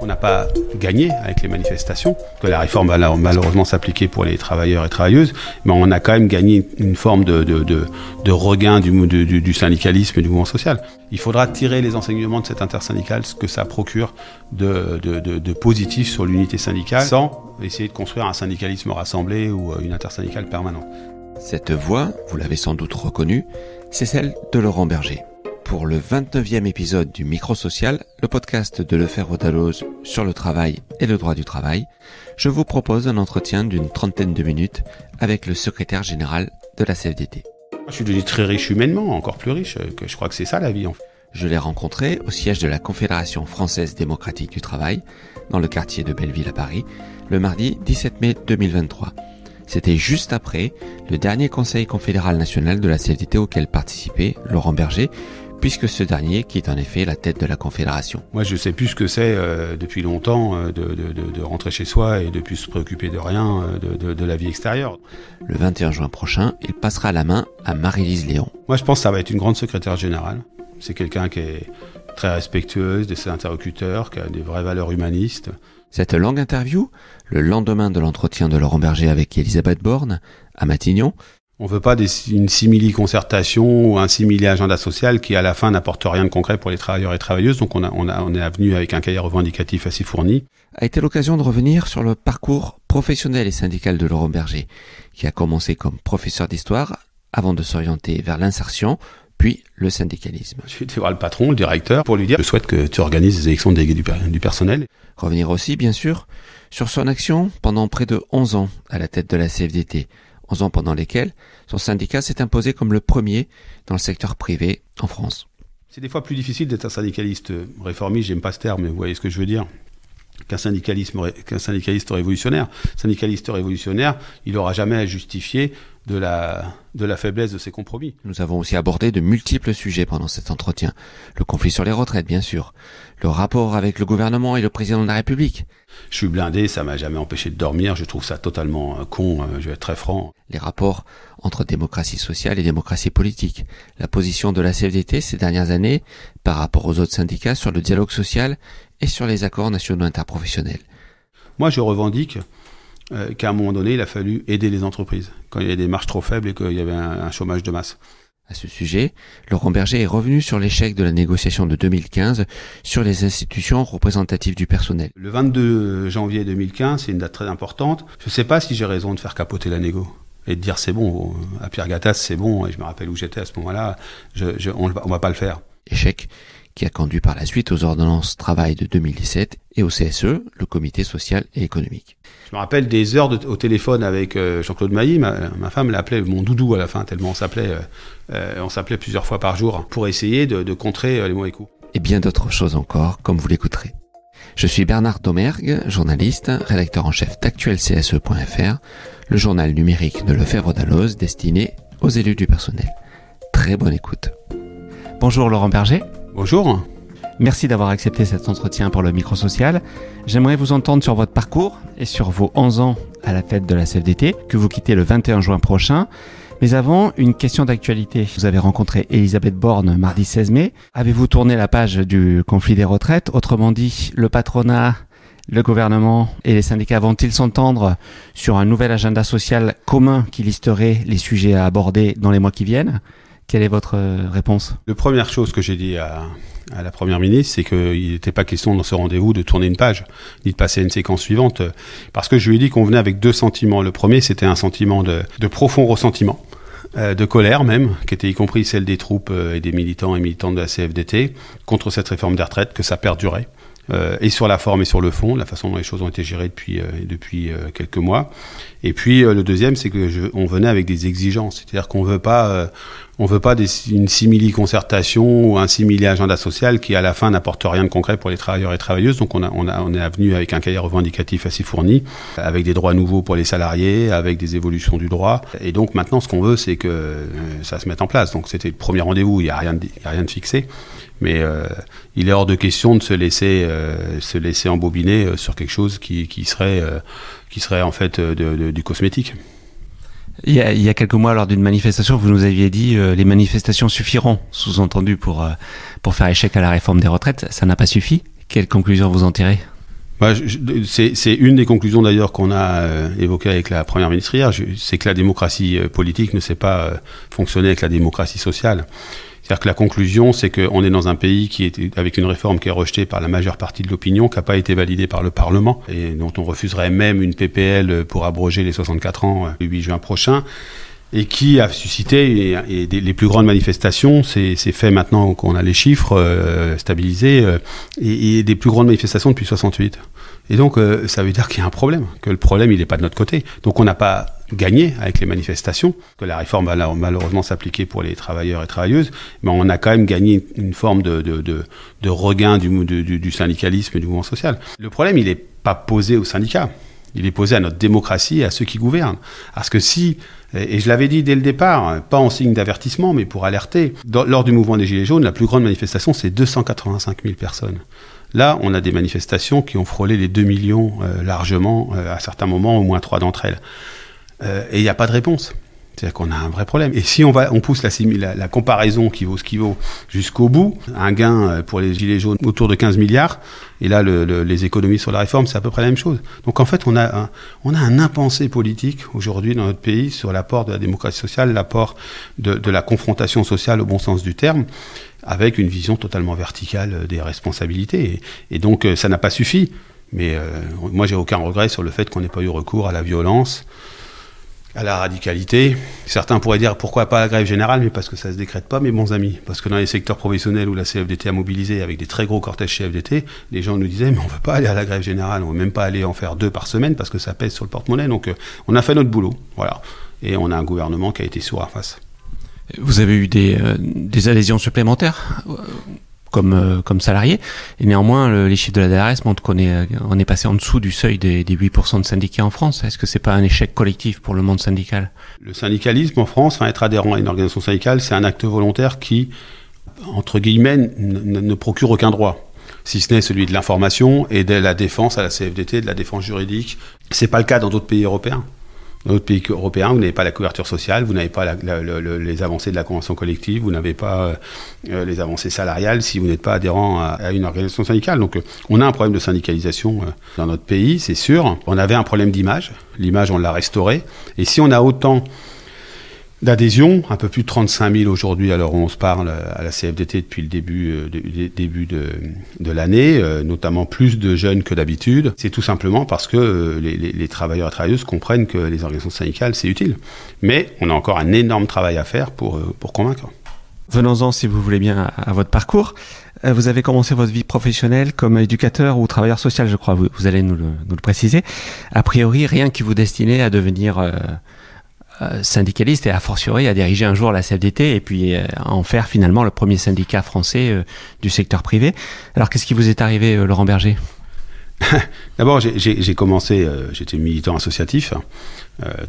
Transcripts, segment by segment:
On n'a pas gagné avec les manifestations, que la réforme va malheureusement s'appliquer pour les travailleurs et travailleuses, mais on a quand même gagné une forme de, regain du, syndicalisme et du mouvement social. Il faudra tirer les enseignements de cet intersyndicale, ce que ça procure de, de positif sur l'unité syndicale, sans essayer de construire un syndicalisme rassemblé ou une intersyndicale permanente. Cette voix, vous l'avez sans doute reconnue, c'est celle de Laurent Berger pour le 29e épisode du Micro Social, le podcast de Lefer Rodalose sur le travail et le droit du travail, je vous propose un entretien d'une trentaine de minutes avec le secrétaire général de la CFDT. Je suis devenu très riche humainement, encore plus riche, que je crois que c'est ça la vie en fait. Je l'ai rencontré au siège de la Confédération française démocratique du travail, dans le quartier de Belleville à Paris, le mardi 17 mai 2023. C'était juste après le dernier conseil confédéral national de la CFDT auquel participait Laurent Berger, puisque ce dernier quitte en effet la tête de la Confédération. Moi, je sais plus ce que c'est euh, depuis longtemps euh, de, de, de, rentrer chez soi et de plus se préoccuper de rien euh, de, la vie extérieure. Le 21 juin prochain, il passera la main à Marie-Lise Léon. Moi, je pense que ça va être une grande secrétaire générale. C'est quelqu'un qui est très respectueuse de ses interlocuteurs, qui a des vraies valeurs humanistes. Cette longue interview, le lendemain de l'entretien de Laurent Berger avec Elisabeth Borne, à Matignon, on veut pas une simili-concertation ou un simili-agenda social qui, à la fin, n'apporte rien de concret pour les travailleurs et travailleuses. Donc, on, a, on, a, on est avenu avec un cahier revendicatif assez fourni. A été l'occasion de revenir sur le parcours professionnel et syndical de Laurent Berger, qui a commencé comme professeur d'histoire avant de s'orienter vers l'insertion, puis le syndicalisme. J'ai été voir le patron, le directeur, pour lui dire, je souhaite que tu organises les élections déléguées du personnel. Revenir aussi, bien sûr, sur son action pendant près de 11 ans à la tête de la CFDT, 11 ans pendant lesquels son syndicat s'est imposé comme le premier dans le secteur privé en France. C'est des fois plus difficile d'être un syndicaliste réformiste, j'aime pas ce terme, mais vous voyez ce que je veux dire qu'un syndicalisme qu'un syndicaliste révolutionnaire. Syndicaliste révolutionnaire, il n'aura jamais à justifier de la, de la faiblesse de ses compromis. Nous avons aussi abordé de multiples sujets pendant cet entretien. Le conflit sur les retraites, bien sûr. Le rapport avec le gouvernement et le président de la République. Je suis blindé, ça m'a jamais empêché de dormir. Je trouve ça totalement euh, con, euh, je vais être très franc. Les rapports entre démocratie sociale et démocratie politique. La position de la CFDT ces dernières années par rapport aux autres syndicats sur le dialogue social et sur les accords nationaux interprofessionnels. Moi, je revendique euh, qu'à un moment donné, il a fallu aider les entreprises quand il y a des marges trop faibles et qu'il y avait un, chômage de masse. À ce sujet, Laurent Berger est revenu sur l'échec de la négociation de 2015 sur les institutions représentatives du personnel. Le 22 janvier 2015, c'est une date très importante. Je ne sais pas si j'ai raison de faire capoter la négo et de dire c'est bon, à Pierre Gattaz c'est bon, et je me rappelle où j'étais à ce moment-là, je, on ne va pas le faire. Échec qui a conduit par la suite aux ordonnances travail de 2017 et au CSE, le comité social et économique. Je me rappelle des heures au téléphone avec euh, Jean-Claude Mailly, ma, femme l'appelait mon doudou à la fin, tellement on s'appelait, euh, euh, on s'appelait plusieurs fois par jour pour essayer de, de contrer les mauvais coups. Et bien d'autres choses encore, comme vous l'écouterez. Je suis Bernard Domergue, journaliste, rédacteur en chef d'actuelcse.fr, le journal numérique de Lefebvre d'Alloz destiné aux élus du personnel. Très bonne écoute. Bonjour Laurent Berger. Bonjour. Merci d'avoir accepté cet entretien pour le micro social. J'aimerais vous entendre sur votre parcours et sur vos 11 ans à la tête de la CFDT que vous quittez le 21 juin prochain. Mais avant, une question d'actualité. Vous avez rencontré Elisabeth Borne mardi 16 mai. Avez-vous tourné la page du conflit des retraites? Autrement dit, le patronat, le gouvernement et les syndicats vont-ils s'entendre sur un nouvel agenda social commun qui listerait les sujets à aborder dans les mois qui viennent? Quelle est votre euh, réponse? La première chose que j'ai dit à, la Première ministre, c'est qu'il n'était pas question dans ce rendez-vous de tourner une page, ni de passer à une séquence suivante, parce que je lui ai dit qu'on venait avec deux sentiments. Le premier, c'était un sentiment de, profond ressentiment, euh, de colère même, qui était y compris celle des troupes euh, et des militants et militantes de la CFDT, contre cette réforme des retraites, que ça perdurait. Et sur la forme et sur le fond, la façon dont les choses ont été gérées depuis depuis quelques mois. Et puis le deuxième, c'est que on venait avec des exigences, c'est-à-dire qu'on veut pas on veut pas une simili-concertation ou un simili-agenda social qui, à la fin, n'apporte rien de concret pour les travailleurs et travailleuses. Donc, on, a, on, a, on est venu avec un cahier revendicatif assez fourni, avec des droits nouveaux pour les salariés, avec des évolutions du droit. Et donc, maintenant, ce qu'on veut, c'est que euh, ça se mette en place. Donc, c'était le premier rendez-vous. Il n'y a rien, de, a rien de fixé. Mais euh, il est hors de question de se laisser, euh, se laisser embobiner sur quelque chose qui, qui serait, qui serait en fait du cosmétique. Il y, a, il y a, quelques mois, lors d'une manifestation, vous nous aviez dit euh, les manifestations suffiront, sous-entendu pour euh, pour faire échec à la réforme des retraites. Ça n'a pas suffi. Quelle conclusion vous en tirez? Bah, c'est une des conclusions d'ailleurs qu'on a euh, évoquées avec la première ministre hier, c'est que la démocratie euh, politique ne sait pas euh, fonctionner avec la démocratie sociale. C'est-à-dire que la conclusion, c'est qu'on est dans un pays qui est avec une réforme qui est rejetée par la majeure partie de l'opinion, qui n'a pas été validée par le Parlement, et dont on refuserait même une PPL pour abroger les 64 ans le 8 juin prochain et qui a suscité les plus grandes manifestations. C'est fait maintenant qu'on a les chiffres euh, stabilisés euh, et, des plus grandes manifestations depuis 68. Et donc, euh, ça veut dire qu'il y a un problème, que le problème, il n'est pas de notre côté. Donc, on n'a pas gagné avec les manifestations, que la réforme va malheureusement s'appliquer pour les travailleurs et travailleuses, mais on a quand même gagné une forme de, regain du, du, du syndicalisme et du mouvement social. Le problème, il n'est pas posé aux syndicats. Il est posé à notre démocratie et à ceux qui gouvernent. Parce que si et je l'avais dit dès le départ, pas en signe d'avertissement, mais pour alerter. lors du mouvement des Gilets jaunes, la plus grande manifestation, c'est 285 000 personnes. Là, on a des manifestations qui ont frôlé les 2 millions euh, largement, euh, à certains moments, au moins trois d'entre elles. Euh, et il n'y a pas de réponse. C'est-à-dire qu'on a un vrai problème. Et si on, va, on pousse la, comparaison qui vaut ce qui vaut jusqu'au bout, un gain euh, pour les gilets jaunes autour de 15 milliards, et là les économies sur la réforme, c'est à peu près la même chose. Donc en fait, on a un, on a un impensé politique aujourd'hui dans notre pays sur l'apport de la démocratie sociale, l'apport de, la confrontation sociale au bon sens du terme avec une vision totalement verticale des responsabilités. Et, donc euh, ça n'a pas suffi. Mais euh, moi, j'ai aucun regret sur le fait qu'on n'ait pas eu recours à la violence, à la radicalité. Certains pourraient dire pourquoi pas la grève générale, mais parce que ça se décrète pas, mes bons amis. Parce que dans les secteurs professionnels où la CFDT a mobilisé avec des très gros cortèges CFDT, les gens nous disaient mais on veut pas aller à la grève générale, on veut même pas aller en faire deux par semaine parce que ça pèse sur le porte-monnaie. Donc euh, on a fait notre boulot, voilà. Et on a un gouvernement qui a été sourd à face. Vous avez eu des, euh, des adhésions supplémentaires comme, euh, comme salarié. Et néanmoins, les chiffres de la DRS montrent qu'on est, euh, on est passé en dessous du seuil des, des 8% de syndiqués en France. Est-ce que c'est pas un échec collectif pour le monde syndical? Le syndicalisme en France, enfin, être adhérent à une organisation syndicale, c'est un acte volontaire qui, entre guillemets, ne procure aucun droit si ce n'est celui de l'information et de la défense à la CFDT, de la défense juridique. C'est pas le cas dans d'autres pays européens. Dans d'autres pays européens, vous n'avez pas la couverture sociale, vous n'avez pas les avancées de la convention collective, vous n'avez pas euh, euh, les avancées salariales si vous n'êtes pas adhérent à, une organisation syndicale. Donc euh, on a un problème de syndicalisation dans notre pays, c'est sûr. On avait un problème d'image. L'image, on l'a restaurée. Et si on a autant d'adhésion, un peu plus de 35 000 aujourd'hui, alors on se parle à la CFDT depuis le début, euh, de, début de, de l'année, euh, notamment plus de jeunes que d'habitude. C'est tout simplement parce que euh, les, travailleurs et travailleuses comprennent que les organisations syndicales, c'est utile. Mais on a encore un énorme travail à faire pour, pour convaincre. Venons-en, si vous voulez bien, à, votre parcours. Vous avez commencé votre vie professionnelle comme éducateur ou travailleur social, je crois. Vous, allez nous le, nous le, préciser. A priori, rien qui vous destinait à devenir euh, syndicaliste et a fortiori à diriger un jour la CFDT et puis euh, en faire finalement le premier syndicat français euh, du secteur privé. Alors qu'est-ce qui vous est arrivé, Laurent Berger D'abord, j'ai commencé, j'étais militant associatif,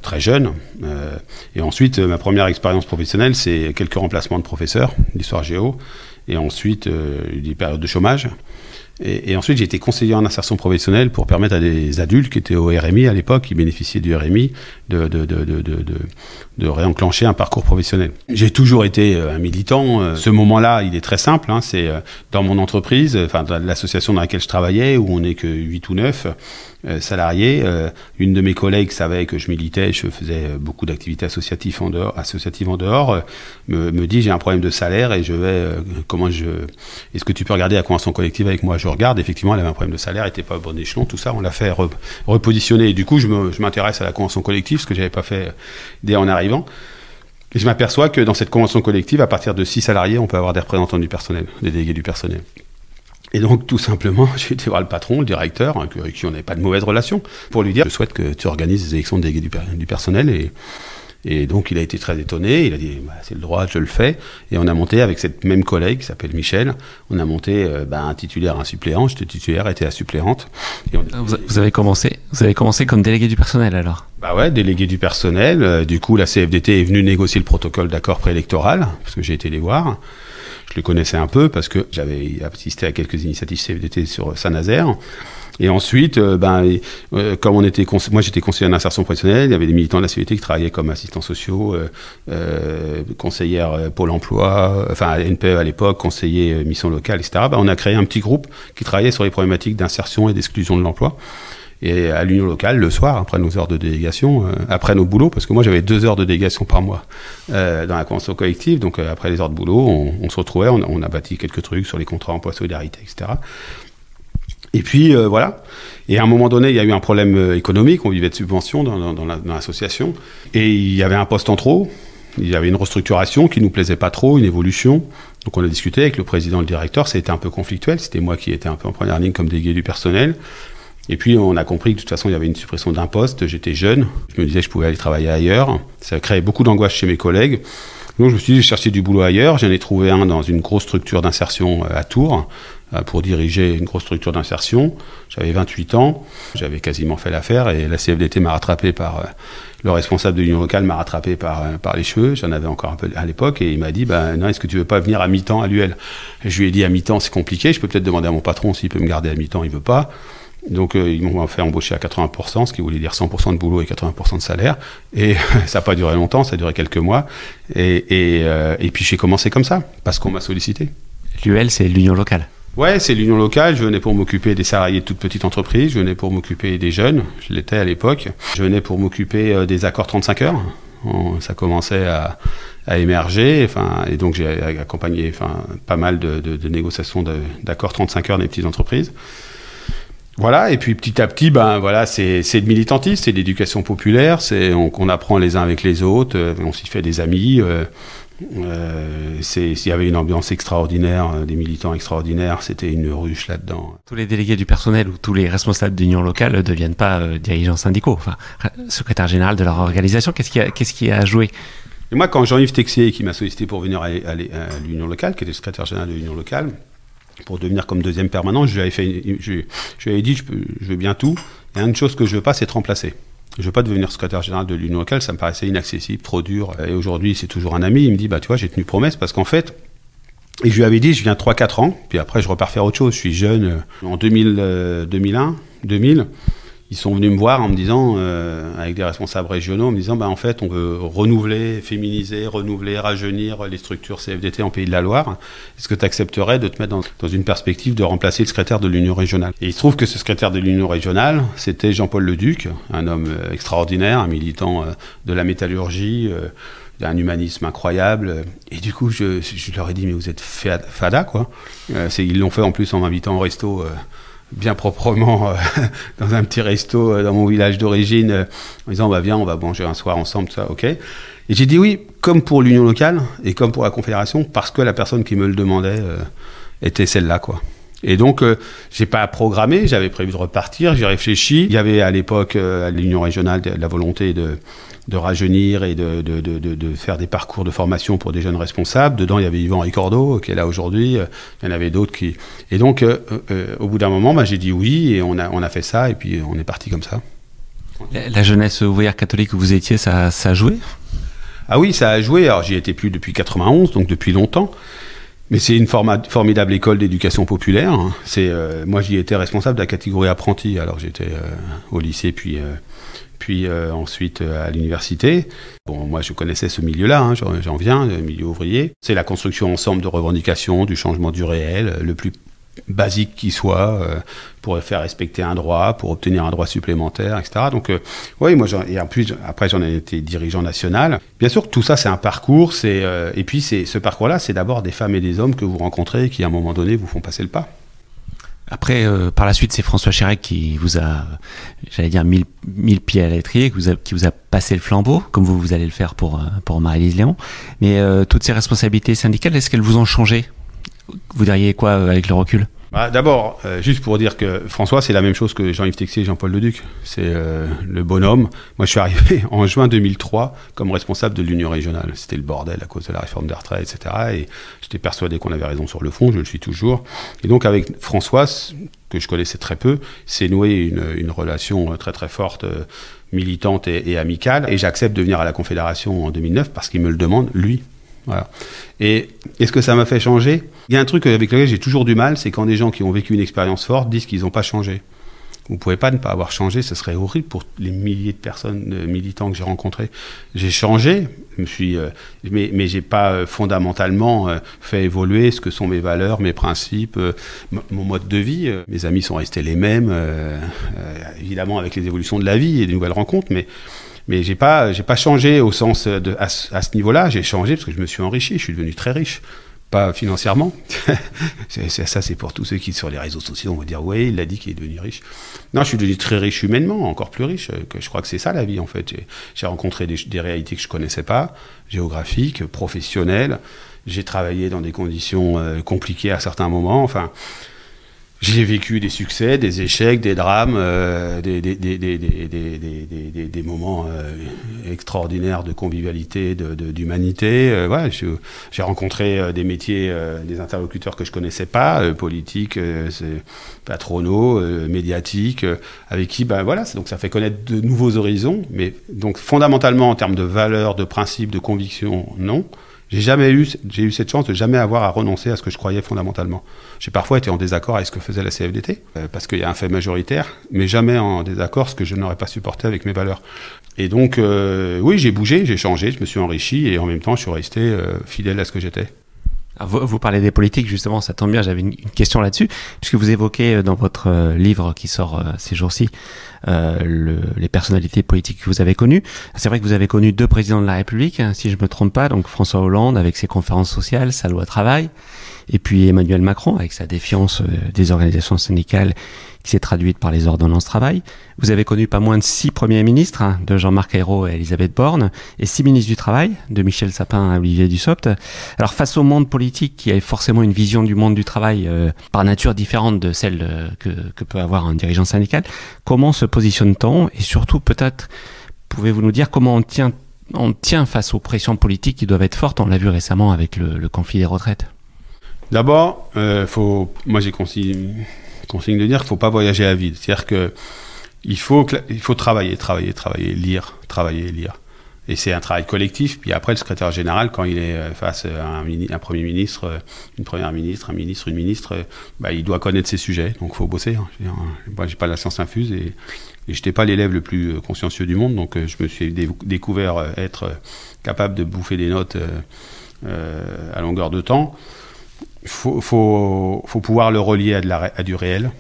très jeune, et ensuite ma première expérience professionnelle, c'est quelques remplacements de professeurs d'histoire géo, et ensuite des périodes de chômage. Et, et, ensuite, j'ai été conseiller en insertion professionnelle pour permettre à des adultes qui étaient au RMI à l'époque, qui bénéficiaient du RMI, de, de, de, de, réenclencher un parcours professionnel. J'ai toujours été euh, un militant. Euh, ce moment-là, il est très simple. Hein, c'est euh, dans mon entreprise, enfin l'association dans laquelle je travaillais, où on n'est que 8 ou 9 salariés. une de mes collègues savait que je militais, je faisais beaucoup d'activités associatives en dehors, me, dit j'ai un problème de salaire et je vais comment je est-ce que tu peux regarder la convention collective avec moi? Je regarde effectivement elle avait un problème de salaire elle était pas au bon échelon tout ça on l'a fait repositionner et du coup je m'intéresse à la convention collective ce que j'avais pas fait dès en arrivant et je m'aperçois que dans cette convention collective, à partir de 6 salariés, on peut avoir des représentants du personnel, des délégués du personnel. Et donc, tout simplement, j'ai été voir le patron, le directeur, hein, avec qui on n'avait pas de mauvaise relation, pour lui dire Je souhaite que tu organises des élections de délégués du, personnel. Et, et, donc, il a été très étonné. Il a dit bah, C'est le droit, je le fais. Et on a monté avec cette même collègue qui s'appelle Michel on a monté euh, bah, un titulaire, un suppléant. J'étais titulaire, était la suppléante. Et vous, avez commencé, vous avez commencé comme délégué du personnel alors? Bah ouais, délégué du personnel. Euh, du coup, la CFDT est venue négocier le protocole d'accord préélectoral, parce que j'ai été les voir. Je les connaissais un peu parce que j'avais assisté à quelques initiatives CFDT sur Saint-Nazaire. Et ensuite, euh, ben, euh, comme on était, moi j'étais conseiller d'insertion professionnelle, il y avait des militants de la CVT qui travaillaient comme assistants sociaux, euh, conseillère Pôle Emploi, enfin NPE à l'époque, conseiller mission locale, etc. Ben, on a créé un petit groupe qui travaillait sur les problématiques d'insertion et d'exclusion de l'emploi. Et à l'union locale, le soir, après nos heures de délégation, après nos boulots, parce que moi j'avais deux heures de délégation par mois dans la convention collective, donc après les heures de boulot, on, se retrouvait, on, a bâti quelques trucs sur les contrats emploi solidarité, etc. Et puis euh, voilà. Et à un moment donné, il y a eu un problème euh, économique. On vivait de subventions dans, l'association. Et il y avait un poste en trop. Il y avait une restructuration qui nous plaisait pas trop, une évolution. Donc on a discuté avec le président le directeur. Été un peu conflictuel. C'était moi qui étais un peu en première ligne comme délégué du personnel. Et puis on a compris que de toute façon il y avait une suppression d'un poste. J'étais jeune. Je me disais que je pouvais aller travailler ailleurs. Ça a créé beaucoup d'angoisse chez mes collègues. Donc je me suis dit, cherché du boulot ailleurs. J'en ai trouvé un dans une grosse structure d'insertion euh, à Tours euh, pour diriger une grosse structure d'insertion. J'avais 28 ans, j'avais quasiment fait l'affaire et la CFDT m'a rattrapé par euh, le responsable de l'union locale m'a rattrapé par, par les cheveux, j'en avais encore un peu à l'époque, et il m'a dit, bah, non, est-ce que tu veux pas venir à mi-temps à l'UL Je lui ai dit, à mi-temps, c'est compliqué, je peux peut-être demander à mon patron s'il peut me garder à mi-temps, il veut pas. Donc ils m'ont fait embaucher à 80%, ce qui voulait dire 100% de boulot et 80% de salaire. Et ça n'a pas duré longtemps, ça a duré quelques mois. Et, et, et puis j'ai commencé comme ça, parce qu'on m'a sollicité. L'UL, c'est l'union locale Ouais, c'est l'union locale. Je venais pour m'occuper des salariés de toute petite entreprise. Je venais pour m'occuper des jeunes. Je l'étais à l'époque. Je venais pour m'occuper euh, des accords 35 heures. ça commençait à, émerger. Enfin, et donc j'ai accompagné enfin, pas mal de, négociations d'accords 35 heures des petites entreprises. Voilà, et puis petit à petit, ben voilà, c'est de militantisme, c'est d'éducation populaire, c'est on, apprend les uns avec les autres, euh, on s'y fait des amis. Euh, euh, il y avait une ambiance extraordinaire, euh, des militants extraordinaires, c'était une ruche là-dedans. Tous les délégués du personnel ou tous les responsables d'union locale ne deviennent pas euh, dirigeants syndicaux, enfin, secrétaire général de leur organisation. Qu'est-ce qui a, qu'est-ce qui a joué? Et moi, quand Jean-Yves Texier, qui m'a sollicité pour venir à, l'union locale, qui était secrétaire général de l'union locale, pour devenir comme deuxième permanent, je lui avais, dit, je, veux bien tout, et une chose que je veux pas, c'est te remplacer. Je veux pas devenir secrétaire général de l'Union locale, ça me paraissait inaccessible, trop dur. Et aujourd'hui, c'est toujours un ami. Il me dit, bah, tu vois, j'ai tenu promesse parce qu'en fait, je lui avais dit, je viens 3-4 ans, puis après, je repars faire autre chose. Je suis jeune. En 2000, 2001, 2000, ils sont venus me voir en me disant, euh, avec des responsables régionaux, en me disant, bah, en fait, on veut renouveler, féminiser, renouveler, rajeunir les structures CFDT en Pays de la Loire. Est-ce que tu accepterais de te mettre dans, une perspective de remplacer le secrétaire de l'Union régionale? Et il se trouve que ce secrétaire de l'Union régionale, c'était Jean-Paul Leduc, un homme euh, extraordinaire, un militant euh, de la métallurgie, d'un humanisme incroyable. Et du coup, je, je, leur ai dit, mais vous êtes fada, quoi. ils l'ont fait en plus en m'invitant au resto bien proprement euh, dans un petit resto euh, dans mon village d'origine euh, en disant bah viens on va manger un soir ensemble ça ok. Et j'ai dit oui comme pour l'union locale et comme pour la confédération parce que la personne qui me le demandait était celle-là quoi. Et donc j'ai pas programmé j'avais prévu de repartir j'ai réfléchi. Il y avait à l'époque à l'union régionale la volonté de de rajeunir et de, de, de, de, faire des parcours de formation pour des jeunes responsables. Dedans, il y avait Yvan Ricordo, qui est là aujourd'hui. Il y en avait d'autres qui. Et donc, euh, euh, au bout d'un moment, bah, j'ai dit oui et on a, on a fait ça et puis on est parti comme ça. La, jeunesse ouvrière catholique où vous étiez, ça, ça a joué? Ah oui, ça a joué. Alors, j'y étais plus depuis 91, donc depuis longtemps. Mais c'est une formidable école d'éducation populaire. C'est euh, moi j'y étais responsable de la catégorie apprenti. Alors j'étais au lycée puis puis euh, ensuite euh, à l'université. Bon, moi je connaissais ce milieu-là, hein, j'en viens, le milieu ouvrier. C'est la construction ensemble de revendications, du changement du réel, le plus basique qui soit, euh, pour faire respecter un droit, pour obtenir un droit supplémentaire, etc. Donc, oui, moi, et en plus, après, j'en ai été dirigeant national. Bien sûr, tout ça, c'est un parcours, et puis, ce parcours-là, c'est d'abord des femmes et des hommes que vous rencontrez qui, à un moment donné, vous font passer le pas. Après, euh, par la suite, c'est François Chirac qui vous a, j'allais dire, mille, pieds à l'étrier, qui, vous a, qui vous a passé le flambeau, comme vous, vous allez le faire pour, euh, pour Marie-Lise Léon. Mais euh, toutes ces responsabilités syndicales, est-ce qu'elles vous ont changé? Vous diriez quoi avec le recul? Bah, D'abord, euh, juste pour dire que François, c'est la même chose que Jean-Yves Texier et Jean-Paul Leduc. C'est euh, le bonhomme. Moi, je suis arrivé en juin 2003 comme responsable de l'Union régionale. C'était le bordel à cause de la réforme des retraites, etc. Et j'étais persuadé qu'on avait raison sur le fond, je le suis toujours. Et donc, avec François, que je connaissais très peu, c'est noué une, relation très très forte, euh, militante et amicale. Et j'accepte de venir à la Confédération en 2009 parce qu'il me le demande, lui, voilà. Et est-ce que ça m'a fait changer? Il y a un truc avec lequel j'ai toujours du mal, c'est quand des gens qui ont vécu une expérience forte disent qu'ils n'ont pas changé. Vous pouvez pas ne pas avoir changé, ce serait horrible pour les milliers de personnes, de militants que j'ai rencontrés. J'ai changé, je euh, mais, mais j'ai pas euh, fondamentalement euh, fait évoluer ce que sont mes valeurs, mes principes, mon mode de vie. Mes amis sont restés les mêmes, évidemment avec les évolutions de la vie et des nouvelles rencontres, mais mais j'ai pas j'ai pas changé au sens de à, ce niveau-là. J'ai changé parce que je me suis enrichi, je suis devenu très riche pas financièrement. ça, c'est pour tous ceux qui, sur les réseaux sociaux, vont dire Oui, il a dit qu'il est devenu riche. Non, je suis devenu très riche humainement, encore plus riche. Que je crois que c'est ça la vie, en fait. J'ai rencontré des, des, réalités que je connaissais pas, géographiques, professionnelles. J'ai travaillé dans des conditions euh, compliquées à certains moments. Enfin, j'ai vécu des succès, des échecs, des drames, euh, des, des, des, des, moments euh, extraordinaires de convivialité, d'humanité. De, euh, ouais, j'ai rencontré euh, des métiers, euh, des interlocuteurs que je connaissais pas, politiques, patronaux, médiatiques, avec qui, ben voilà, donc ça fait connaître de nouveaux horizons. Mais donc fondamentalement en termes de valeurs, de principes, de convictions, non. J'ai jamais eu, j'ai eu cette chance de jamais avoir à renoncer à ce que je croyais fondamentalement. J'ai parfois été en désaccord avec ce que faisait la CFDT, euh, parce qu'il y a un fait majoritaire, mais jamais en désaccord ce que je n'aurais pas supporté avec mes valeurs. Et donc, euh, oui, j'ai bougé, j'ai changé, je me suis enrichi, et en même temps, je suis resté euh, fidèle à ce que j'étais. Vous, vous, parlez des politiques, justement, ça tombe bien, j'avais une, question là-dessus, puisque vous évoquez euh, dans votre euh, livre qui sort euh, ces jours-ci le, les personnalités politiques que vous avez connues. C'est vrai que vous avez connu deux présidents de la République, hein, si je me trompe pas, donc François Hollande avec ses conférences sociales, sa loi travail, et puis Emmanuel Macron avec sa défiance des organisations syndicales qui s'est traduite par les ordonnances travail. Vous avez connu pas moins de six premiers ministres, hein, de Jean-Marc Ayrault et Elisabeth Borne, et six ministres du Travail, de Michel Sapin à Olivier Dussopt. Alors face au monde politique qui a forcément une vision du monde du travail euh, par nature différente de celle euh, que, que, peut avoir un dirigeant syndical, comment se positionne-t-on? Et surtout, peut-être, pouvez-vous nous dire comment on tient, on tient face aux pressions politiques qui doivent être fortes? On l'a vu récemment avec le, le conflit des retraites. D'abord, euh, faut, moi j'ai consigne consigne de dire qu'il ne faut pas voyager à vide. C'est-à-dire que il faut, il faut travailler, travailler, travailler, lire, travailler, lire. Et c'est un travail collectif. Puis après, le secrétaire général, quand il est euh, face à un, premier ministre, euh, une première ministre, un ministre, une ministre, euh, bah, il doit connaître ses sujets. Donc, il faut bosser. Hein. Moi, j'ai pas la science infuse et, et je n'étais pas l'élève le plus consciencieux du monde. Donc, je me suis découvert être capable de bouffer des notes euh, à longueur de temps il faut, faut, faut, pouvoir le relier à, du réel.